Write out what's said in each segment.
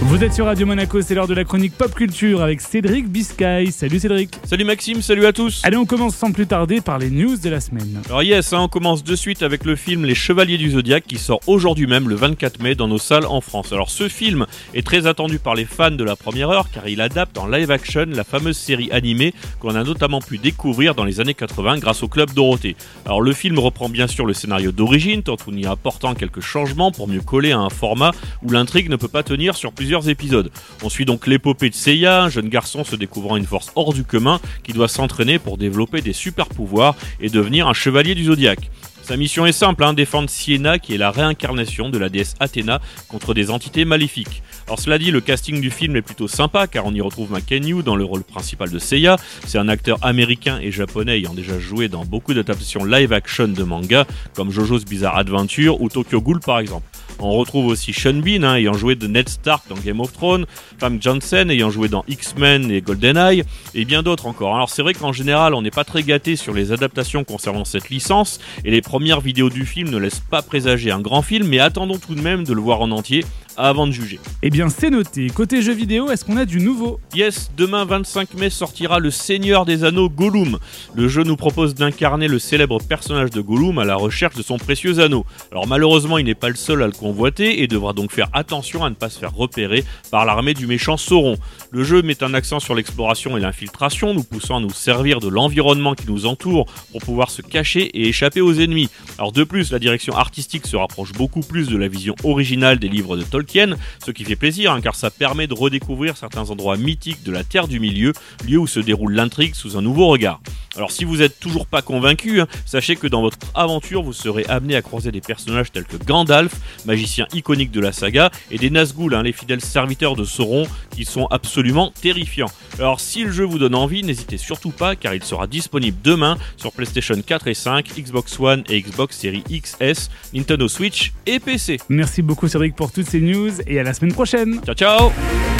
Vous êtes sur Radio Monaco, c'est l'heure de la chronique pop culture avec Cédric Biscay. Salut Cédric. Salut Maxime, salut à tous. Allez, on commence sans plus tarder par les news de la semaine. Alors yes, hein, on commence de suite avec le film Les Chevaliers du Zodiaque qui sort aujourd'hui même le 24 mai dans nos salles en France. Alors ce film est très attendu par les fans de la première heure car il adapte en live action la fameuse série animée qu'on a notamment pu découvrir dans les années 80 grâce au Club Dorothée. Alors le film reprend bien sûr le scénario d'origine tout en y apportant quelques changements pour mieux coller à un format où l'intrigue ne peut pas tenir sur plusieurs épisodes. On suit donc l'épopée de Seiya, un jeune garçon se découvrant une force hors du commun qui doit s'entraîner pour développer des super pouvoirs et devenir un chevalier du zodiaque. Sa mission est simple, hein, défendre Siena qui est la réincarnation de la déesse Athéna contre des entités maléfiques. Alors cela dit, le casting du film est plutôt sympa car on y retrouve McKenyu dans le rôle principal de Seiya. C'est un acteur américain et japonais ayant déjà joué dans beaucoup d'adaptations live action de manga comme JoJo's Bizarre Adventure ou Tokyo Ghoul par exemple. On retrouve aussi Sean Bean hein, ayant joué de Ned Stark dans Game of Thrones, Fam Johnson ayant joué dans X-Men et GoldenEye, et bien d'autres encore. Alors c'est vrai qu'en général on n'est pas très gâté sur les adaptations concernant cette licence, et les premières vidéos du film ne laissent pas présager un grand film, mais attendons tout de même de le voir en entier avant de juger. Eh bien, c'est noté. Côté jeux vidéo, est-ce qu'on a du nouveau? Yes, demain 25 mai sortira Le Seigneur des Anneaux Gollum. Le jeu nous propose d'incarner le célèbre personnage de Gollum à la recherche de son précieux anneau. Alors malheureusement, il n'est pas le seul à le convoiter et devra donc faire attention à ne pas se faire repérer par l'armée du méchant Sauron. Le jeu met un accent sur l'exploration et l'infiltration, nous poussant à nous servir de l'environnement qui nous entoure pour pouvoir se cacher et échapper aux ennemis. Alors de plus, la direction artistique se rapproche beaucoup plus de la vision originale des livres de Tolkien, ce qui fait plaisir hein, car ça permet de redécouvrir certains endroits mythiques de la Terre du Milieu, lieu où se déroule l'intrigue sous un nouveau regard. Alors si vous êtes toujours pas convaincu, hein, sachez que dans votre aventure vous serez amené à croiser des personnages tels que Gandalf, magicien iconique de la saga, et des Nazgûl, hein, les fidèles serviteurs de Sauron, qui sont absolument terrifiants. Alors si le jeu vous donne envie, n'hésitez surtout pas car il sera disponible demain sur PlayStation 4 et 5, Xbox One et Xbox Series XS, Nintendo Switch et PC. Merci beaucoup Cédric pour toutes ces news et à la semaine prochaine. Ciao ciao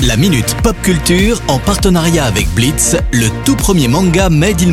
La Minute Pop Culture en partenariat avec Blitz, le tout premier manga Made in